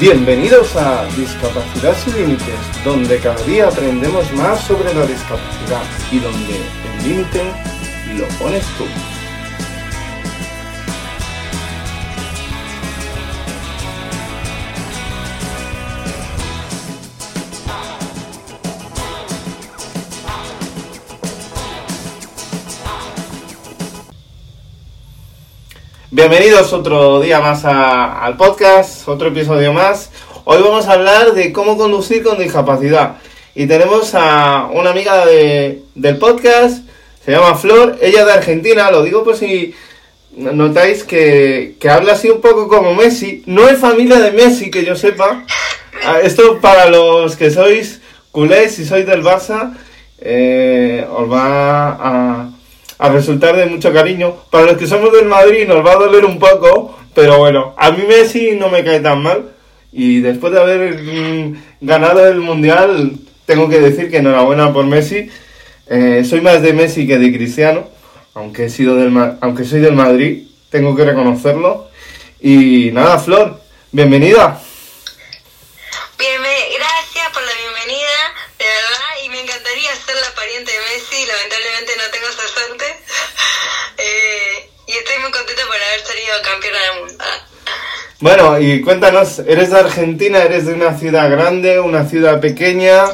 Bienvenidos a Discapacidad sin Límites, donde cada día aprendemos más sobre la discapacidad y donde el límite lo pones tú. Bienvenidos otro día más al podcast, otro episodio más. Hoy vamos a hablar de cómo conducir con discapacidad. Y tenemos a una amiga de- del podcast, se llama Flor, ella de Argentina, lo digo por si notáis que, que habla así un poco como Messi. No es familia de Messi, que yo sepa. Ah, Esto para los que sois culés y sois del Barça, eh, os va a, a resultar de mucho cariño. Para los que somos del Madrid nos va a doler un poco, pero bueno, a mí Messi no me cae tan mal. Y después de haber mm, ganado el Mundial, tengo que decir que enhorabuena por Messi. Eh, soy más de Messi que de Cristiano, aunque, he sido del, aunque soy del Madrid, tengo que reconocerlo. Y nada, Flor, bienvenida. Bienve- gracias por la bienvenida, de verdad, y me encantaría ser la pariente de Messi, lamentablemente no tengo esa suerte. Eh, y estoy muy contenta campeona del mundo. Bueno, y cuéntanos, ¿eres de Argentina? ¿Eres de una ciudad grande, una ciudad pequeña?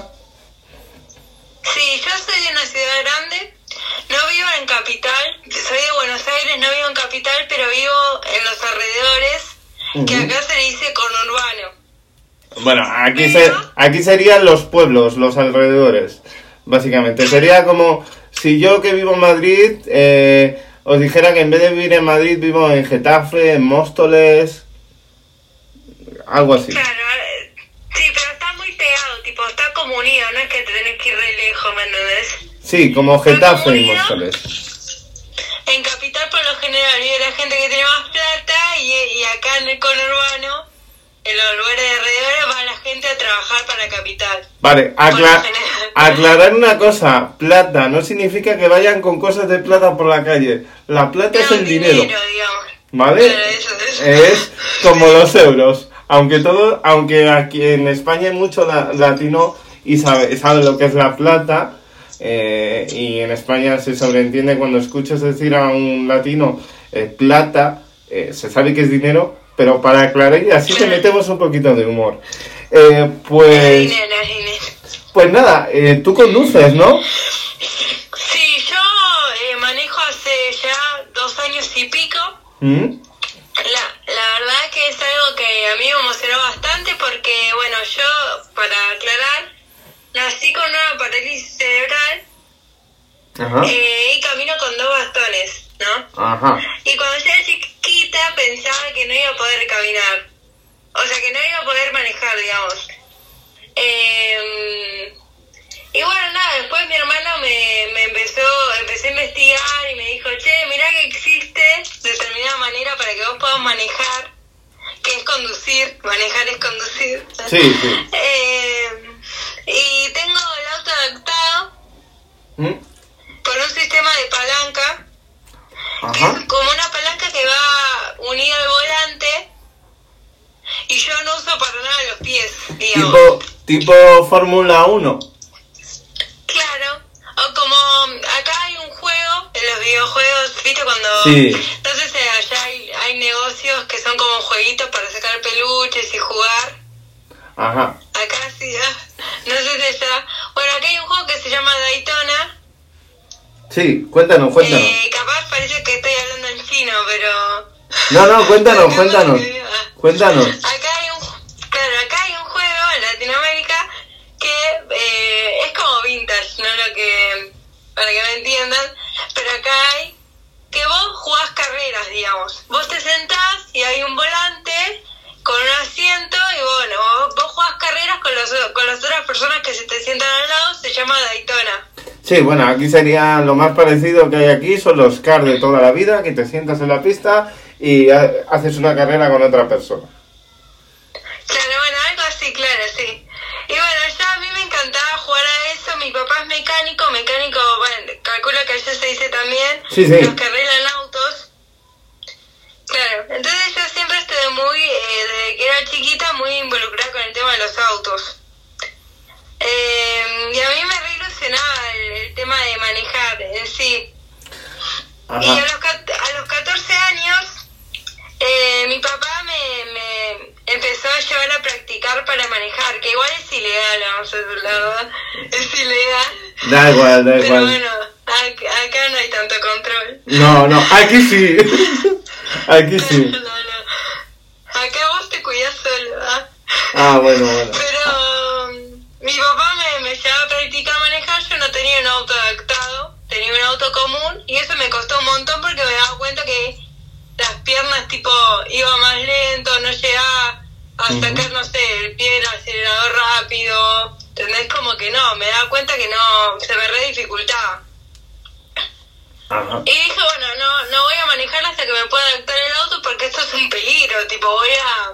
Sí, yo soy de una ciudad grande, no vivo en capital, soy de Buenos Aires, no vivo en capital, pero vivo en los alrededores, que acá se dice conurbano. Bueno, aquí, se, aquí serían los pueblos, los alrededores, básicamente. Sería como si yo que vivo en Madrid eh, os dijera que en vez de vivir en Madrid vivo en Getafe, en Móstoles, algo así. Claro, eh, sí, pero está muy pegado, tipo, está como unido, no es que te tenés que ir re lejos, ¿me entendés? Sí, como Getafe y Móstoles. En Capital por lo general vive la gente que tiene más plata y, y acá en el conurbano, en los lugares de alrededor, va la gente a trabajar para Capital. Vale, acla- aclarar una cosa, plata no significa que vayan con cosas de plata por la calle. La plata es el dinero. digamos. ¿Vale? Claro, eso, eso. Es como los euros. Aunque todo, aunque aquí en España hay mucho la- latino y sabe, sabe lo que es la plata. eh, y en España se sobreentiende cuando escuchas decir a un latino eh, plata, eh, se sabe que es dinero, pero para aclarar y así te metemos un poquito de humor. Eh, Es pues, pues nada, eh, tú conduces, ¿no? Sí, yo eh, manejo hace ya dos años y pico. ¿Mm? La, la verdad que es algo que a mí me emocionó bastante porque, bueno, yo, para aclarar, nací con una parálisis cerebral Ajá. eh, y camino con dos bastones, ¿no? Ajá. Y cuando yo era chiquita pensaba que no iba a poder caminar, o sea, que no iba a poder manejar, digamos. Eh, y bueno, nada, después mi hermano me, me empezó, empecé a investigar y me dijo, che, mirá que existe determinada manera para que vos puedas manejar, que es conducir, manejar es conducir. Sí, sí. Eh, y tengo el auto adaptado ¿Mm? con un sistema de palanca, que Ajá. es como una palanca que va unida al volante y yo no uso para nada los pies, digamos. Tipo, tipo Fórmula 1. Claro, o como acá hay un juego, en los videojuegos, ¿viste? Cuando... Sí. Entonces eh, allá hay, hay negocios que son como jueguitos para sacar peluches y jugar. Ajá. Acá sí, ah, no sé si allá... Bueno, acá hay un juego que se llama Daytona. Sí, cuéntanos, cuéntanos. Eh, capaz parece que estoy hablando en chino, pero... No, no, cuéntanos, cuéntanos. Cuéntanos. Acá hay un, claro, acá hay un juego en Latinoamérica que eh, es como vintage, no lo que para que me entiendan, pero acá hay que vos jugás carreras, digamos. Vos te sentás y hay un volante con un asiento y bueno, vos, jugás carreras con, los, con las otras personas que se te sientan al lado, se llama Daytona. Sí, bueno, aquí sería lo más parecido que hay aquí, son los cars de toda la vida, que te sientas en la pista y ha- haces una carrera con otra persona. Claro, bueno, algo así, claro, sí. Y bueno, ya a mí me encantaba jugar a eso. Mi papá es mecánico, mecánico, bueno, calculo que allá se dice también, Sí, sí. los que arreglan autos. Claro, entonces yo siempre estuve muy, eh, desde que era chiquita muy involucrada con el tema de los autos. Eh, y a mí me re ilusionaba el, el tema de manejar en sí. Ajá. Y a los, a los 14 años, eh, mi papá me, me empezó a llevar a practicar para manejar, que igual es ilegal, vamos a decir la verdad, es ilegal. Da igual, da Pero igual. bueno, ac- acá no hay tanto control. No, no, aquí sí. Aquí sí. No, no. Acá vos te cuidás solo, ¿ah? Ah, bueno, bueno. Pero um, mi papá me, me llevaba a practicar manejar, yo no tenía un auto adaptado, tenía un auto común y eso me costó un montón porque me daba cuenta que las piernas tipo iba más lento, no llegaba a sacar, no sé, el pie del acelerador rápido, ¿entendés? Como que no, me daba cuenta que no, se me re dificultaba. Ajá. Y dije, bueno, no, no voy a manejar hasta que me pueda adaptar el auto porque esto es un peligro, tipo voy a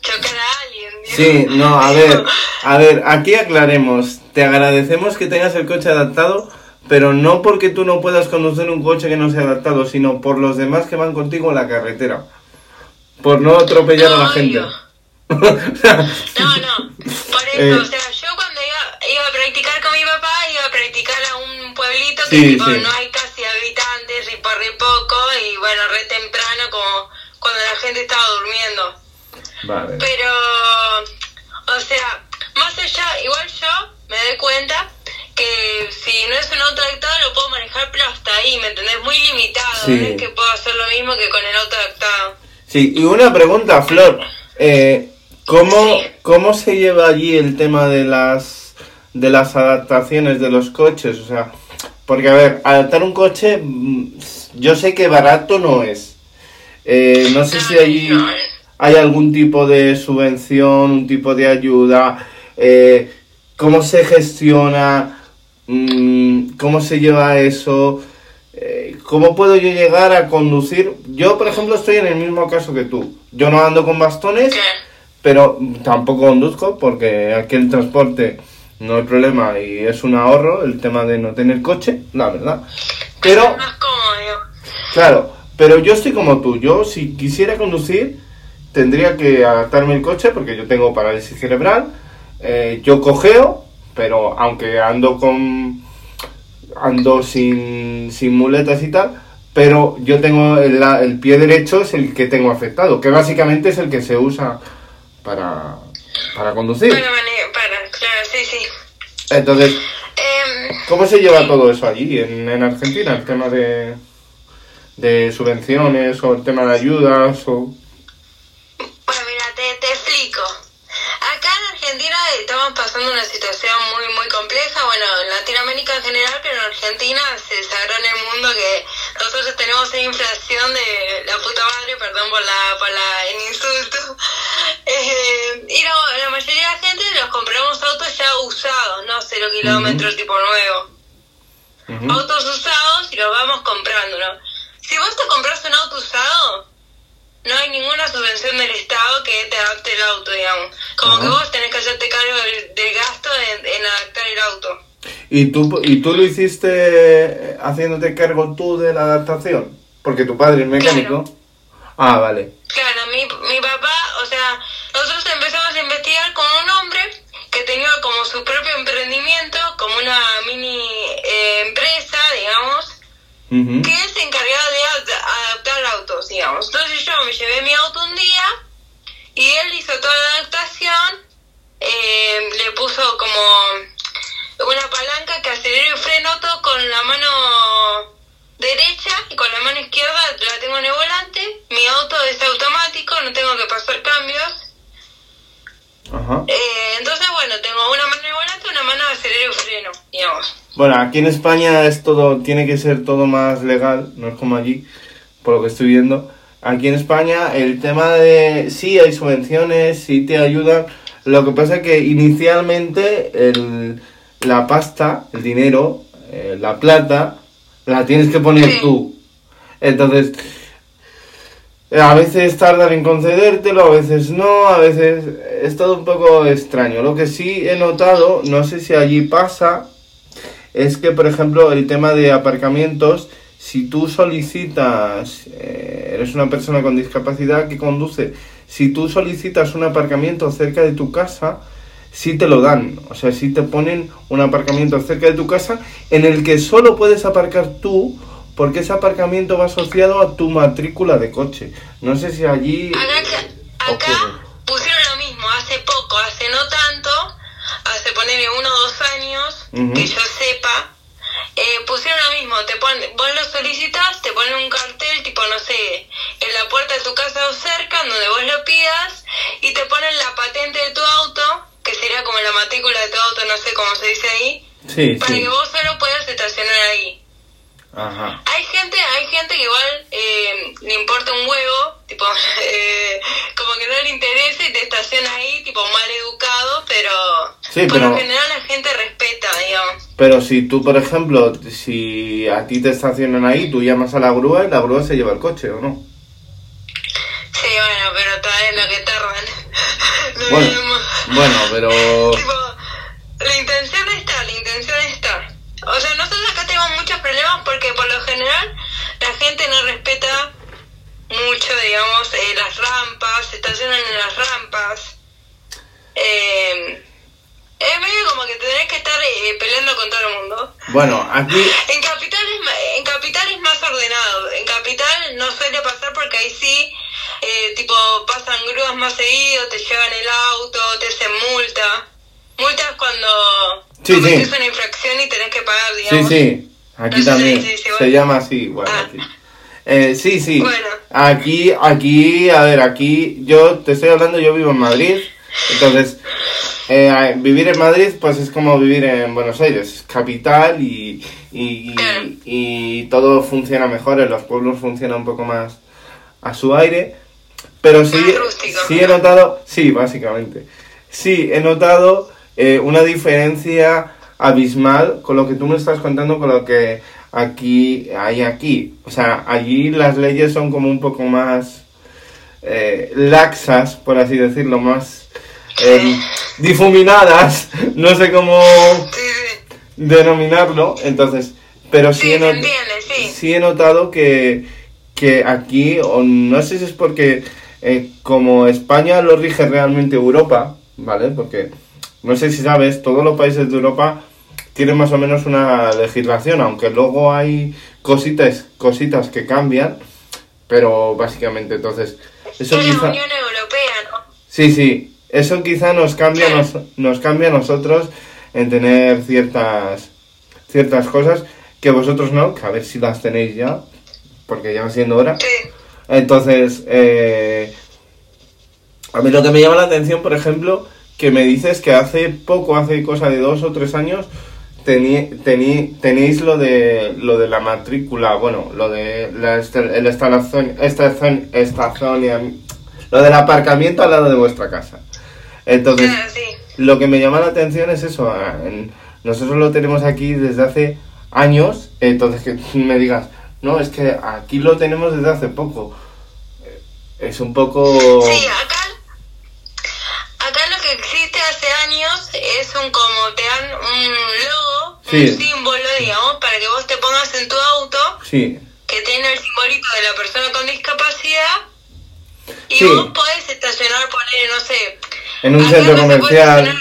chocar a alguien. Sí, no, a ver, a ver, aquí aclaremos. Te agradecemos que tengas el coche adaptado, pero no porque tú no puedas conducir un coche que no sea adaptado, sino por los demás que van contigo en la carretera. Por no atropellar a la gente. No, no, por eso, Eh. o sea, yo cuando iba, iba a practicar con mi papá, iba a practicar a un pueblito que Sí, tipo, sí. no hay casi habitantes y por re poco, y bueno, re temprano como cuando la gente estaba durmiendo. Vale. Pero, o sea, más allá, igual yo me doy cuenta que si no es un auto adaptado lo puedo manejar, pero hasta ahí, ¿me entendés? Muy limitado, Sí. no es que puedo hacer lo mismo que con el auto adaptado. Sí, y una pregunta, Flor. Eh, ¿cómo, Sí. ¿Cómo se lleva allí el tema de las de las adaptaciones de los coches? O sea, porque a ver, adaptar un coche, mm, yo sé que barato no es. Eh, no sé si no. hay algún tipo de subvención, un tipo de ayuda, eh, cómo se gestiona, Mm, cómo se lleva eso, Eh, cómo puedo yo llegar a conducir. Yo, por ejemplo, estoy en el mismo caso que tú. Yo no ando con bastones, pero tampoco conduzco porque aquí el transporte no hay problema y es un ahorro el tema de no tener coche, la verdad. Pero Es cómodo. Claro, pero yo estoy como tú. Yo, si quisiera conducir, tendría que adaptarme el coche porque yo tengo parálisis cerebral. eh, yo cojeo, pero aunque ando con. ando sin, sin muletas y tal. Pero yo tengo el, el pie derecho, es el que tengo afectado, que básicamente es el que se usa para, para conducir. Sí, sí. Entonces, Em, ¿Cómo se lleva todo eso allí en, en Argentina? El tema de, de subvenciones o el tema de ayudas o... Bueno, mira, te, te explico. Acá en Argentina estamos pasando una situación muy muy compleja, bueno, en Latinoamérica en general, pero en Argentina se sagró en el mundo que nosotros tenemos una inflación de la puta madre, perdón por la por la, el insulto. Eh, y no, la mayoría de la gente los compramos autos ya usados, no cero kilómetros tipo nuevo. Autos usados y los vamos comprando, ¿no? Si vos te compras un auto usado, no hay ninguna subvención del Estado que te adapte el auto, digamos. Como que vos tenés que hacerte cargo del, del gasto en, en adaptar el auto. ¿Y tú, ¿Y tú lo hiciste haciéndote cargo tú de la adaptación? Porque tu padre es mecánico. Ah, vale. Claro, mi, mi papá, o sea, nosotros empezamos a investigar con un hombre que tenía como su propio emprendimiento, como una mini eh, empresa, digamos, que él se encargaba de ad- adaptar autos, digamos. Entonces yo me llevé mi auto un día y él hizo toda la adaptación, eh, le puso como una palanca que aceleró y frenó todo con la mano derecha y con la mano izquierda la tengo en el volante. Mi auto es automático, no tengo que pasar cambios. Ajá. Eh, entonces, bueno, tengo una mano el volante, una mano de acelero y freno, digamos. Bueno, aquí en España es todo, tiene que ser todo más legal, no es como allí, por lo que estoy viendo. Aquí en España el tema de sí hay subvenciones, sí te ayudan. Lo que pasa es que inicialmente el, la pasta, el dinero, eh, la plata, la tienes que poner Sí. tú. Entonces, a veces tardan en concedértelo, a veces no, a veces es todo un poco extraño. Lo que sí he notado, no sé si allí pasa, es que, por ejemplo, el tema de aparcamientos, si tú solicitas eh, eres una persona con discapacidad que conduce, si tú solicitas un aparcamiento cerca de tu casa, sí te lo dan. O sea, sí te ponen un aparcamiento cerca de tu casa en el que solo puedes aparcar tú porque ese aparcamiento va asociado a tu matrícula de coche. No sé si allí... Acá, acá pusieron lo mismo, hace poco, hace no tanto, hace ponerle uno o dos años, que yo sepa, eh, pusieron lo mismo, te ponen, vos lo solicitas, te ponen un cartel tipo, no sé, en la puerta de tu casa o cerca, donde vos lo pidas, y te ponen la patente de tu auto, que sería como la matrícula de tu auto, no sé cómo se dice ahí, Sí, para sí. que vos solo puedas estacionar ahí. Ajá. Hay gente, hay gente que igual eh, le importa un huevo, tipo, eh, como que no le interesa y te estaciona ahí, tipo mal educado, pero Sí, por pero- lo general la gente respeta, digamos. Pero si tú, por ejemplo, si a ti te estacionan ahí, tú llamas a la grúa y la grúa se lleva el coche, ¿o no? Sí, bueno, pero todavía lo que tardan. Lo Bueno, mismo. bueno, pero... Tipo, la intención está, la intención está. O sea, nosotros acá tenemos muchos problemas porque por lo general la gente no respeta mucho, digamos, eh, las rampas, se estacionan en las rampas. Eh, es medio como que tenés que estar eh, peleando con todo el mundo. Bueno, aquí... En capital, es, en capital es más ordenado. En capital no suele pasar porque ahí sí, eh, tipo, pasan grúas más seguido, te llevan el auto, te hacen multa. Multa es cuando Sí, sí. una infracción y tenés que pagar, Sí, digamos. sí, aquí también. Se bueno. llama así, igual. Ah. aquí. Eh, sí, sí. Bueno. Aquí, aquí, a ver, aquí, yo te estoy hablando, yo vivo en Madrid, entonces, eh, vivir en Madrid, pues es como vivir en Buenos Aires, es capital y, y, y, y todo funciona mejor, en los pueblos funciona un poco más a su aire, pero sí, sí he notado, sí, básicamente, sí he notado eh, una diferencia abismal con lo que tú me estás contando, con lo que aquí hay aquí. O sea, allí las leyes son como un poco más eh, laxas, por así decirlo, más eh, difuminadas, no sé cómo denominarlo, entonces, pero sí, Sí, he, not- sí he notado que, que aquí, o no sé si es porque eh, como España lo rige realmente Europa, ¿vale? Porque no sé si sabes, todos los países de Europa tienen más o menos una legislación, aunque luego hay cositas, cositas que cambian, pero básicamente entonces eso es la quizá... Unión Europea, ¿no? Sí, sí, eso quizá nos cambia, nos, nos cambia a nosotros en tener ciertas, ciertas cosas que vosotros no, que a ver si las tenéis ya, porque ya va siendo hora. Sí. Entonces, eh, a mí lo que me llama la atención, por ejemplo, que me dices que hace poco, hace cosa de dos o tres años, tení- tení- tenéis lo de lo de la matrícula, bueno, lo de la est- el instalación, estacion- estacionam- lo del aparcamiento al lado de vuestra casa. Entonces, sí. lo que me llama la atención es eso. ah, nosotros lo tenemos aquí desde hace años, entonces que me digas, no, es que aquí lo tenemos desde hace poco. Eh, Es un poco... Sí, acá, acá lo que existe hace años es un como te dan un logo, Sí. un símbolo, digamos, para que vos te pongas en tu auto, Sí, que tiene el simbolito de la persona con discapacidad, y Sí. vos podés estacionar, poner, no sé, en un centro comercial,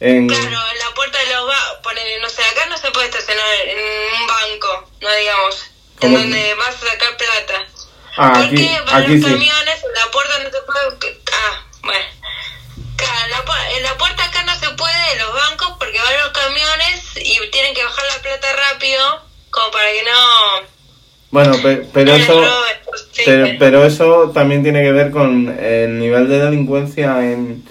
en... Claro, en la puerta de los bancos, ponele, no sé, acá no se puede estacionar en un banco, no digamos, en donde vas a sacar plata. Ah, ¿Por aquí, qué aquí los camiones? En la puerta no se puede. Ah, bueno. En la, pu- en la puerta acá no se puede de los bancos porque van los camiones y tienen que bajar la plata rápido, como para que no. Bueno, pe- pero eso... roben, pues, Pero, pero eso también tiene que ver con el nivel de delincuencia en,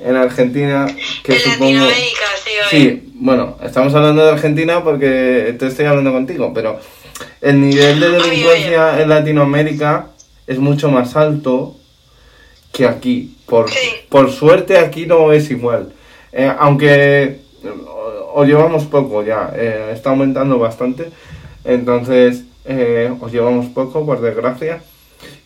en Argentina, que en supongo... Latinoamérica, sí. Sí, bueno, estamos hablando de Argentina porque te estoy hablando contigo, pero el nivel de delincuencia en Latinoamérica es mucho más alto que aquí. Por, Sí. por suerte aquí no es igual. Eh, aunque o- os llevamos poco ya, eh, está aumentando bastante, entonces eh, os llevamos poco, por desgracia.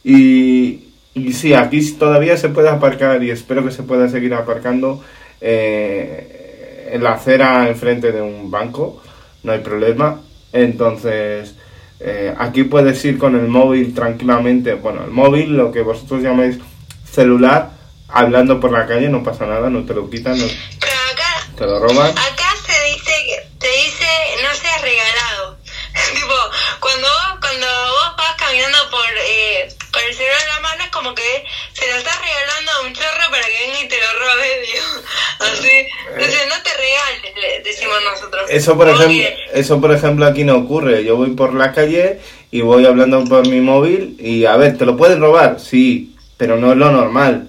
Y, y sí, aquí todavía se puede aparcar y espero que se pueda seguir aparcando eh, en la acera enfrente de un banco, no hay problema. Entonces, Eh, aquí puedes ir con el móvil tranquilamente, bueno, el móvil, lo que vosotros llamáis celular, hablando por la calle, no pasa nada, no te lo quitan, no Pero acá, te lo roban. acá se dice, que- te dice, no seas regalado. tipo, cuando vos, cuando vos vas caminando por, eh, con el celular en la mano, es como que se lo estás regalando a un chorro para que venga y te lo robe, digo. Así. Entonces, no te regales, le decimos nosotros. Eso por ejemplo, que- eso por ejemplo aquí no ocurre. Yo voy por la calle y voy hablando por mi móvil y a ver, ¿te lo pueden robar? Sí, pero no es lo normal.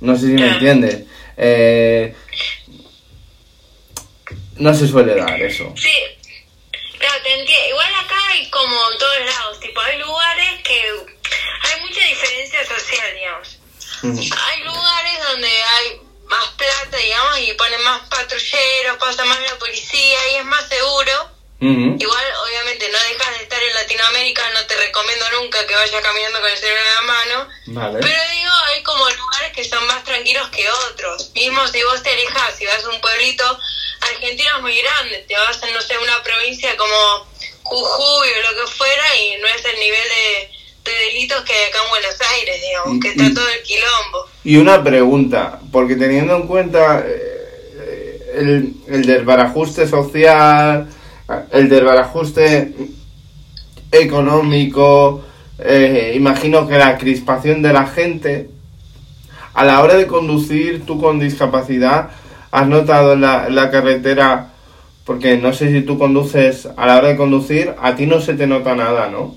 No sé si me entiendes. Eh, no se suele dar eso. Sí, claro, te entiendo. Igual acá hay como en todos lados, tipo, hay lugares que hay mucha diferencia social, digamos. Hay lugares donde hay más plata, digamos, y ponen más patrulleros, pasa más la policía y es más seguro. Igual, obviamente, no dejas de estar en Latinoamérica, no te recomiendo nunca que vayas caminando con el celular en la mano. Vale. Pero digo, hay como lugares que son más tranquilos que otros. Mismo si vos te alejas, si vas a un pueblito, Argentina es muy grande, te vas a, no sé, una provincia como Jujuy o lo que fuera y no es el nivel de, de delitos que hay acá en Buenos Aires, digamos, que Y- está y- todo el quilombo. Y una pregunta, porque teniendo en cuenta eh, el, el desbarajuste social, el desbarajuste económico, eh, imagino que la crispación de la gente, a la hora de conducir tú con discapacidad, has notado en la, en la carretera, porque no sé si tú conduces, a la hora de conducir, a ti no se te nota nada, ¿no?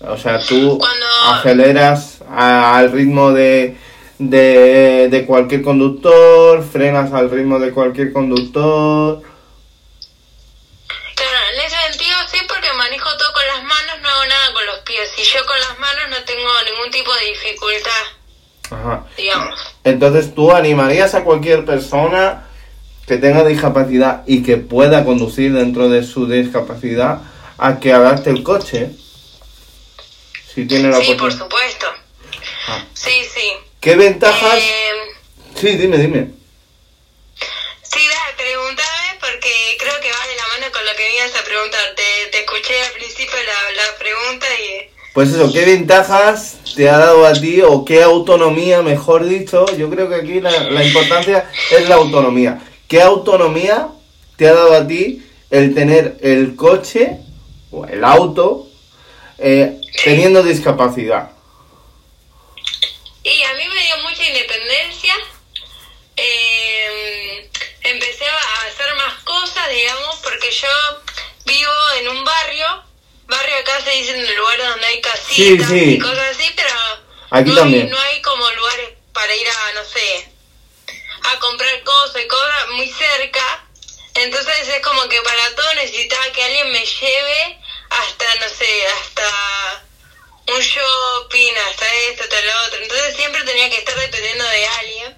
O sea, tú Cuando- aceleras a- al ritmo de, de, de cualquier conductor, frenas al ritmo de cualquier conductor. Claro, en ese sentido sí, porque manejo todo con las manos, no hago nada con los pies. Y yo con las manos no tengo ningún tipo de dificultad, Ajá. digamos. Entonces tú animarías a cualquier persona que tenga discapacidad y que pueda conducir dentro de su discapacidad a que adapte el coche. Si tiene la Sí, por supuesto. Ah. Sí, sí. ¿Qué ventajas? Eh, Sí, dime, dime. sí, dale, pregúntame porque creo que va de la mano con lo que venías a preguntar. Te, te escuché al principio la, la pregunta y... Pues eso, ¿qué ventajas te ha dado a ti o qué autonomía, mejor dicho? Yo creo que aquí la, importancia es la autonomía. ¿Qué autonomía te ha dado a ti el tener el coche o el auto eh, teniendo discapacidad? Y a mí me dio mucha independencia. Eh, empecé a hacer más cosas, digamos, porque yo vivo en un barrio. Barrio acá se dice en el lugar donde hay casitas Sí, sí. y cosas así, pero Aquí no, también. Hay, no hay como lugares para ir a, no sé, a comprar cosas y cosas muy cerca. Entonces es como que para todo necesitaba que alguien me lleve hasta, no sé, hasta un shopping, hasta esto, hasta lo otro. Entonces siempre tenía que estar dependiendo de alguien.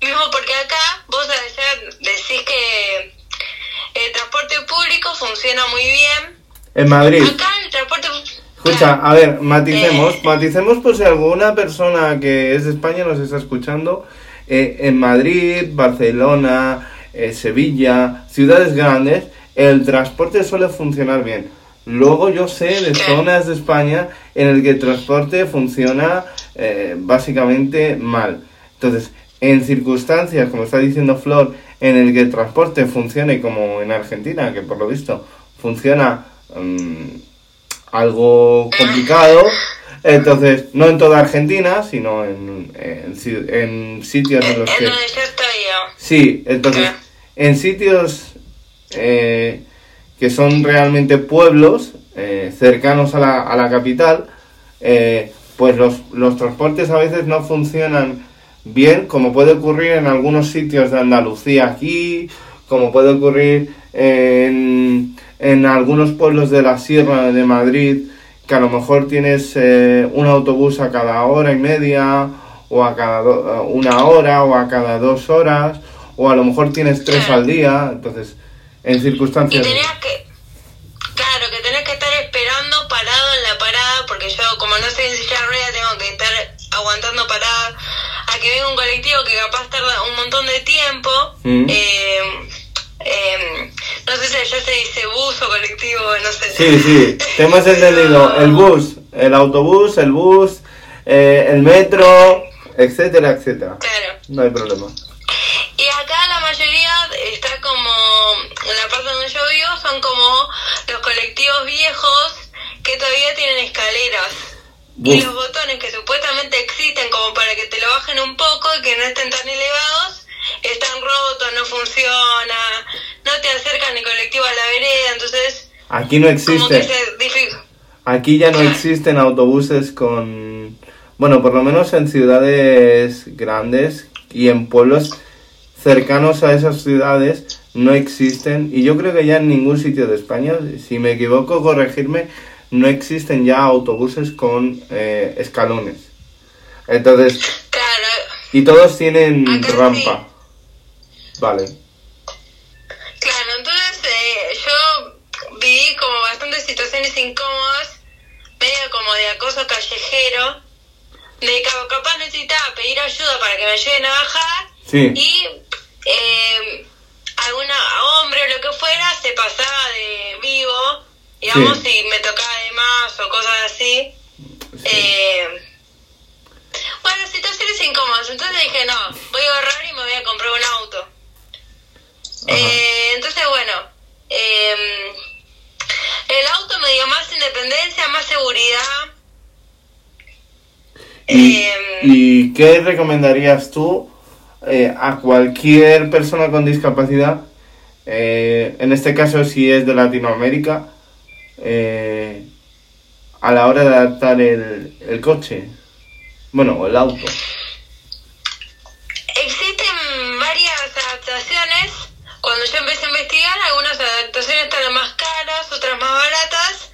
Mismo porque acá vos allá decís que el transporte público funciona muy bien. En Madrid. Acá el transporte... Escucha, a ver, maticemos, Eh. maticemos por si alguna persona que es de España nos está escuchando. eh, en Madrid, Barcelona, eh, Sevilla, ciudades grandes, el transporte suele funcionar bien. Luego yo sé de zonas de España en el que el transporte funciona eh, básicamente mal. Entonces, en circunstancias, como está diciendo Flor, en el que el transporte funcione como en Argentina, que por lo visto funciona mm, algo complicado. Entonces, no en toda Argentina, sino en, en, si- en sitios en En los que... digamos. Sí, entonces, en sitios eh, que son realmente pueblos eh, cercanos a la, a la capital, eh, pues los, los transportes a veces no funcionan bien, como puede ocurrir en algunos sitios de Andalucía aquí, como puede ocurrir en, en algunos pueblos de la Sierra de Madrid, que a lo mejor tienes eh, un autobús a cada hora y media, o a cada do- una hora, o a cada dos horas, o a lo mejor tienes tres Claro. al día, entonces, en Y circunstancias... tenías que, claro, que tenés que estar esperando parado en la parada, porque yo como no soy en silla de ruedas tengo que estar aguantando parada a que venga un colectivo que capaz tarda un montón de tiempo. Mm. Eh, eh, no sé si allá se dice bus o colectivo, no sé. Sí, sí, te hemos entendido. El bus, el autobús, el bus, eh, el metro, etcétera, etcétera. Claro. No hay problema. Y acá la mayoría está como, en la parte donde yo vivo, son como los colectivos viejos que todavía tienen escaleras. Y los botones que supuestamente existen como para que te lo bajen un poco y que no estén tan elevados, están rotos, no funciona, acercan el colectivo a la vereda, entonces Aquí no como que existe. se. Aquí ya no existen autobuses con... Bueno, por lo menos en ciudades grandes y en pueblos cercanos a esas ciudades no existen. Y yo creo que ya en ningún sitio de España, si me equivoco, corregirme, no existen ya autobuses con eh, escalones. Entonces, Claro, y todos tienen Acá sí. rampa. Vale. Claro, entonces eh, yo viví como bastantes situaciones incómodas, medio como de acoso callejero, de que capaz necesitaba pedir ayuda para que me ayuden a bajar Sí. y eh, alguna hombre o lo que fuera se pasaba de vivo, digamos, Sí. si me tocaba de más o cosas así. sí. Eh, bueno, situaciones incómodas. Entonces dije, no, voy a ahorrar y me voy a comprar un auto. Eh, entonces, bueno, eh, el auto me dio más independencia, más seguridad. ¿Y, Eh, y qué recomendarías tú eh, a cualquier persona con discapacidad? eh, en este caso, si es de Latinoamérica, eh, a la hora de adaptar el, el coche. Bueno, o el auto. Existen varias adaptaciones. Cuando yo empecé a investigar, algunas adaptaciones están más caras, otras más baratas.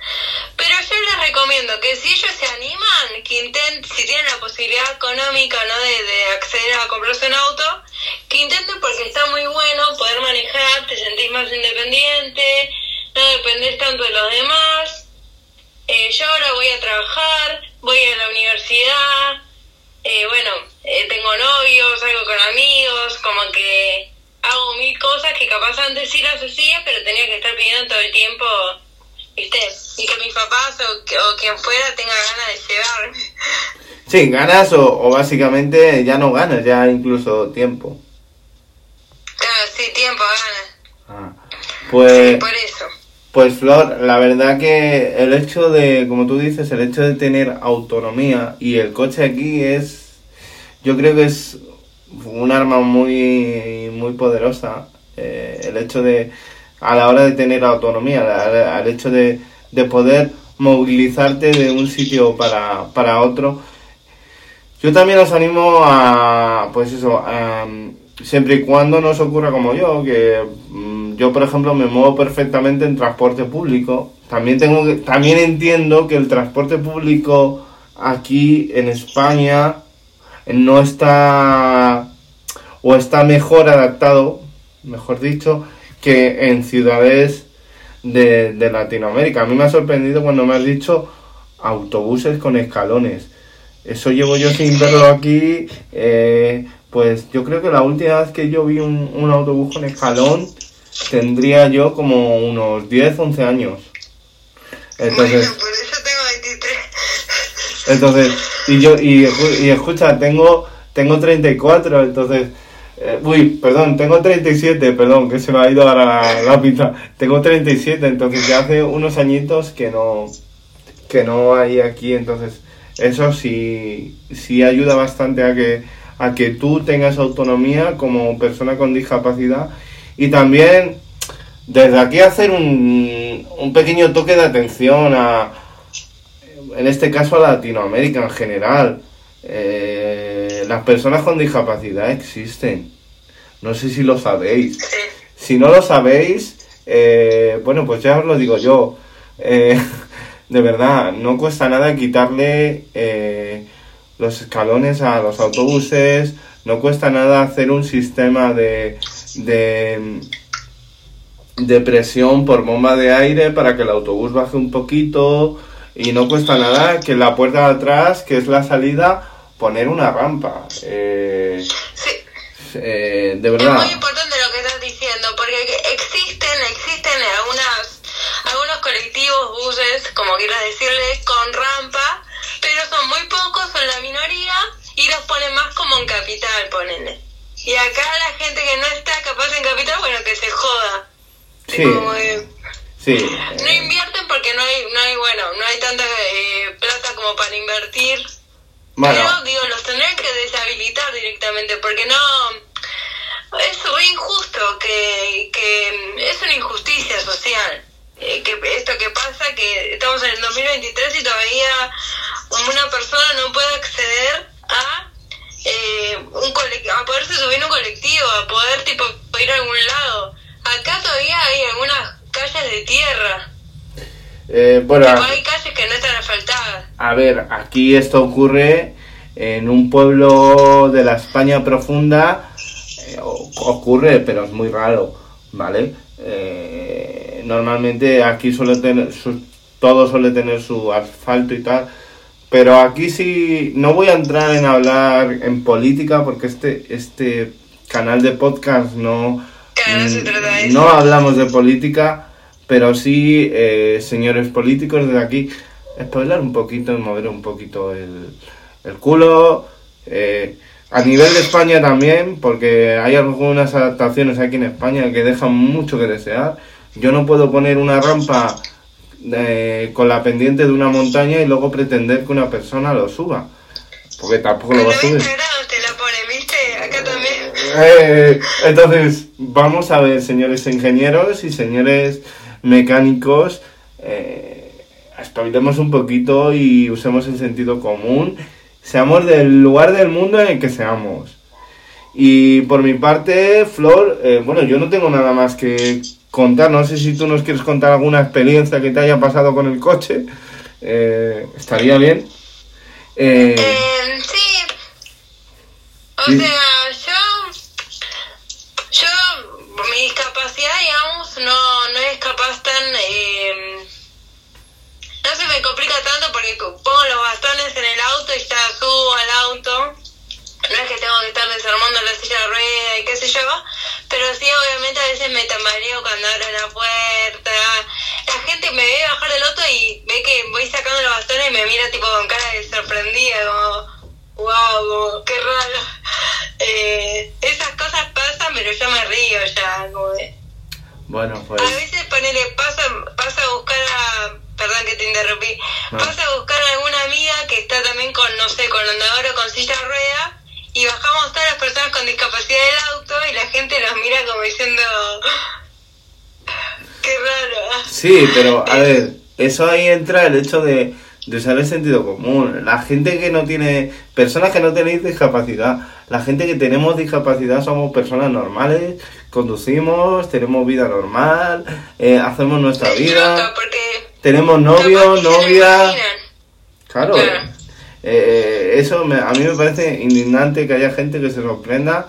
Pero yo les recomiendo que si ellos se animan, que intenten, si tienen la posibilidad económica ¿no? de, de acceder a comprarse un auto, que intenten porque está muy bueno poder manejar, te sentís más independiente, no dependés tanto de los demás. Eh, yo ahora voy a trabajar, voy a la universidad, eh, bueno, eh, tengo novios, salgo con amigos, como que hago mil cosas que capaz antes sí las hacía, pero tenía que estar pidiendo todo el tiempo, ¿viste? Y que mis papás o, o quien fuera tenga ganas de llevarme. Sí, ganas o, o básicamente ya no ganas, ya incluso tiempo. Claro, sí, tiempo, ganas. Ah, Pues... Por eso. Pues Flor, la verdad que el hecho de, como tú dices, el hecho de tener autonomía y el coche aquí es, yo creo que es un arma muy, muy poderosa. eh, el hecho de, a la hora de tener autonomía, al, al hecho de, de poder movilizarte de un sitio para, para otro. Yo también os animo a, pues eso, a, siempre y cuando no os ocurra como yo, que mm, yo, por ejemplo, me muevo perfectamente en transporte público. También tengo que, también entiendo que el transporte público aquí en España no está o está mejor adaptado, mejor dicho, que en ciudades de, de Latinoamérica. A mí me ha sorprendido cuando me has dicho autobuses con escalones. Eso llevo yo sin verlo aquí. eh, pues yo creo que la última vez que yo vi un, un autobús con escalón tendría yo como unos 10, 11 años. Entonces, Bueno, por eso tengo 23. entonces y yo, y, y escucha, tengo, tengo 34, entonces, eh, uy, perdón, tengo 37, perdón, que se me ha ido ahora la, la pinta. Tengo 37, entonces ya hace unos añitos que no, que no hay aquí, entonces eso sí, sí ayuda bastante a que, a que tú tengas autonomía como persona con discapacidad y también desde aquí hacer un, un pequeño toque de atención a, en este caso a Latinoamérica en general. Eh, las personas con discapacidad existen. No sé si lo sabéis. Si no lo sabéis, eh, bueno, pues ya os lo digo yo. Eh, de verdad, no cuesta nada quitarle eh, los escalones a los autobuses, no cuesta nada hacer un sistema de, de, de presión por bomba de aire para que el autobús baje un poquito y no cuesta nada que en la puerta de atrás, que es la salida, poner una rampa. Eh, Sí. eh, de Es verdad. muy importante buses, como quieras decirle, con rampa, pero son muy pocos, son la minoría y los ponen más como en capital, ponele. Y acá la gente que no está capaz en capital, bueno, que se joda. Sí. Como que Sí. no invierten porque no hay, no hay bueno, no hay tanta eh, plata como para invertir. Bueno, Pero, digo, los tendrían que deshabilitar directamente porque no... Es muy injusto, que, que es una injusticia social. Que estamos en el 2023 y todavía una persona no puede acceder a eh, un a poderse subir en un colectivo, a poder tipo ir a algún lado. Acá todavía hay algunas calles de tierra, eh, bueno, hay calles que no están asfaltadas. a ver, aquí esto ocurre en un pueblo de la España profunda. eh, ocurre, pero es muy raro, ¿vale? Eh, normalmente aquí suele tener, su- todo suele tener su asfalto y tal. Pero aquí sí, no voy a entrar en hablar en política porque este, este canal de podcast no, no de hablamos de política, pero sí, eh, señores políticos desde aquí, spoiler un poquito, mover un poquito el, el culo. eh, a nivel de España también, porque hay algunas adaptaciones aquí en España que dejan mucho que desear. Yo no puedo poner una rampa eh, con la pendiente de una montaña y luego pretender que una persona lo suba. Porque tampoco lo va a subir. 90 grados te la ponen, ¿viste? Acá también. Eh, entonces, vamos a ver, señores ingenieros y señores mecánicos, eh, espabilemos un poquito y usemos el sentido común. Seamos del lugar del mundo en el que seamos. Y por mi parte, Flor, eh, bueno, yo no tengo nada más que contar. No sé si tú nos quieres contar alguna experiencia que te haya pasado con el coche. Eh, estaría bien. Eh, Eh, sí. O Sí. sea, yo. Yo. Mi discapacidad, digamos, no, no es capaz tan. Eh, no se me complica tanto porque pongo los bastones en el auto y ya. Que tengo que estar desarmando la silla de rueda y qué sé yo, pero sí, obviamente, a veces me tambaleo cuando abro la puerta. La gente me ve bajar del auto y ve que voy sacando los bastones y me mira tipo con cara de sorprendida, como, wow, qué raro. Eh, esas cosas pasan, pero yo me río ya, como de... bueno, pues... A veces ponele, pasa, pasa a buscar a, perdón que te interrumpí, No. pasa a buscar a alguna amiga que está también con, no sé, con andador o con silla de rueda, y bajamos todas las personas con discapacidad del auto y la gente nos mira como diciendo, qué raro. Sí, pero a ver, eso ahí entra el hecho de, de usar el sentido común. La gente que no tiene, personas que no tenéis discapacidad, la gente que tenemos discapacidad somos personas normales, conducimos, tenemos vida normal, eh, hacemos nuestra Es vida, tenemos novio, novia. Claro, Claro. eh, eso me- a mí me parece indignante que haya gente que se sorprenda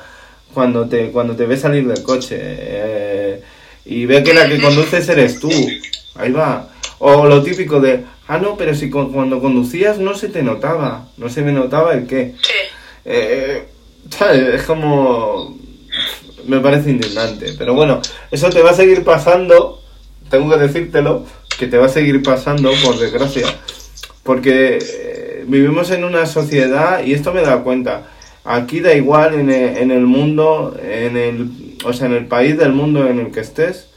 cuando te, cuando te ve salir del coche eh, y ve que la que conduces eres tú. Ahí va. O lo típico de, ah, no, pero si cu- cuando conducías no se te notaba, no se me notaba el qué. Sí. Eh, ¿sabes? Es como... Me parece indignante. Pero bueno, eso te va a seguir pasando, tengo que decírtelo, que te va a seguir pasando, por desgracia. Porque eh, vivimos en una sociedad, y esto me da cuenta, aquí da igual en el, en el mundo, en el, o sea, en el país del mundo en el que estés,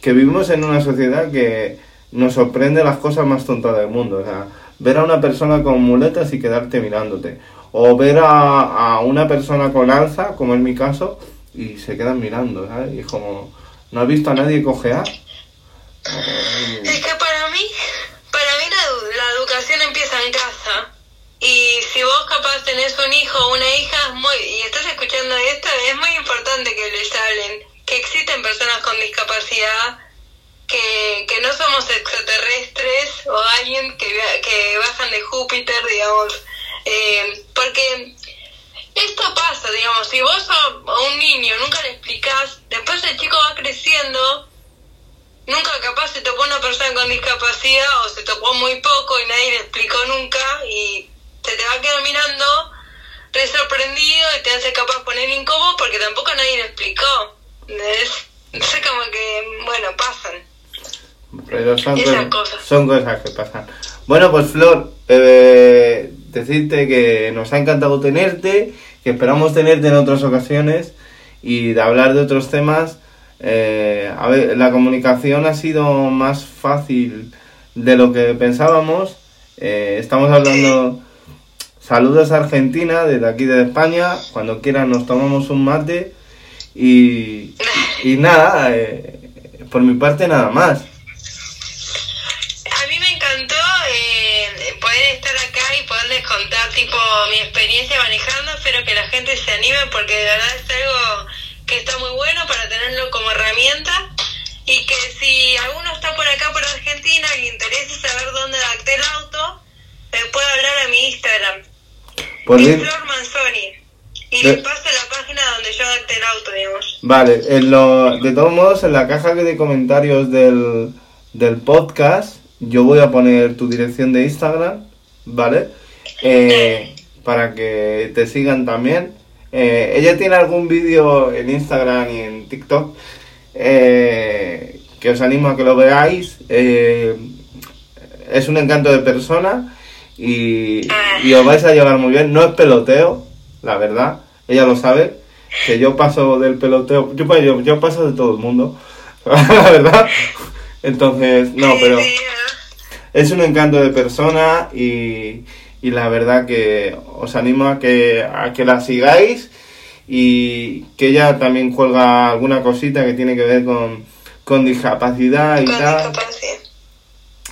que vivimos en una sociedad que nos sorprende las cosas más tontas del mundo. O sea, ver a una persona con muletas y quedarte mirándote. O ver a, a una persona con alza, como es mi caso, y se quedan mirando, ¿sabes? Y es como, ¿no has visto a nadie cojear? Es que para mí, para mí la, edu- la educación empieza en casa. Y si vos capaz tenés un hijo o una hija muy, y estás escuchando esto, es muy importante que les hablen que existen personas con discapacidad, que, que no somos extraterrestres o alguien que, que bajan de Júpiter, digamos. Eh, porque esto pasa, digamos, si vos a un niño nunca le explicás, después el chico va creciendo nunca capaz se topó una persona con discapacidad o se topó muy poco y nadie le explicó nunca y se te va a quedar mirando re sorprendido y te hace capaz poner incómodo porque tampoco nadie le explicó. Es, no sé como que, bueno, pasan. Pero son, Esas cosas, cosas. son cosas que pasan. Bueno, pues Flor, eh, decirte que nos ha encantado tenerte, que esperamos tenerte en otras ocasiones y de hablar de otros temas. Eh, a ver, la comunicación ha sido más fácil de lo que pensábamos. Eh, estamos hablando. Saludos a Argentina, desde aquí de España. Cuando quieran nos tomamos un mate. Y, y nada, eh, por mi parte nada más. A mí me encantó eh, poder estar acá y poderles contar tipo mi experiencia manejando. Espero que la gente se anime porque de verdad es algo que está muy bueno para tenerlo como herramienta. Y que si alguno está por acá, por Argentina, le interese saber dónde adapté el auto, me puede hablar a mi Instagram. Por Es Flor Manzoni. Y De- le paso la página donde yo adapté el auto, digamos. Vale, en lo, de todos modos, en la caja de comentarios del, del podcast, yo voy a poner tu dirección de Instagram, ¿vale? Eh, para que te sigan también. Eh, ella tiene algún vídeo en Instagram y en TikTok eh, que os animo a que lo veáis. Es un encanto de persona y, y os vais a llevar muy bien. No es peloteo, la verdad. Ella lo sabe. Que yo paso del peloteo. Yo, yo, yo paso de todo el mundo. la verdad. Entonces, no, pero es un encanto de persona y, y la verdad que os animo a que, a que la sigáis y que ella también cuelga alguna cosita que tiene que ver con, con discapacidad y Con tal. discapacidad.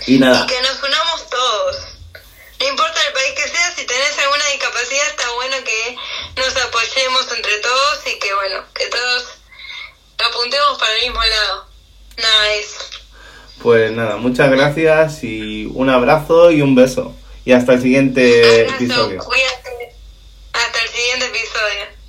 Y nada, Y que nos unamos todos. No importa el país que sea, si tenés alguna discapacidad, está bueno que nos entre todos y que, bueno, que todos apuntemos para el mismo lado. Nada, eso. pues nada, muchas gracias y un abrazo y un beso. Y hasta el siguiente Abrazo, episodio. cuídate. Hasta el siguiente episodio.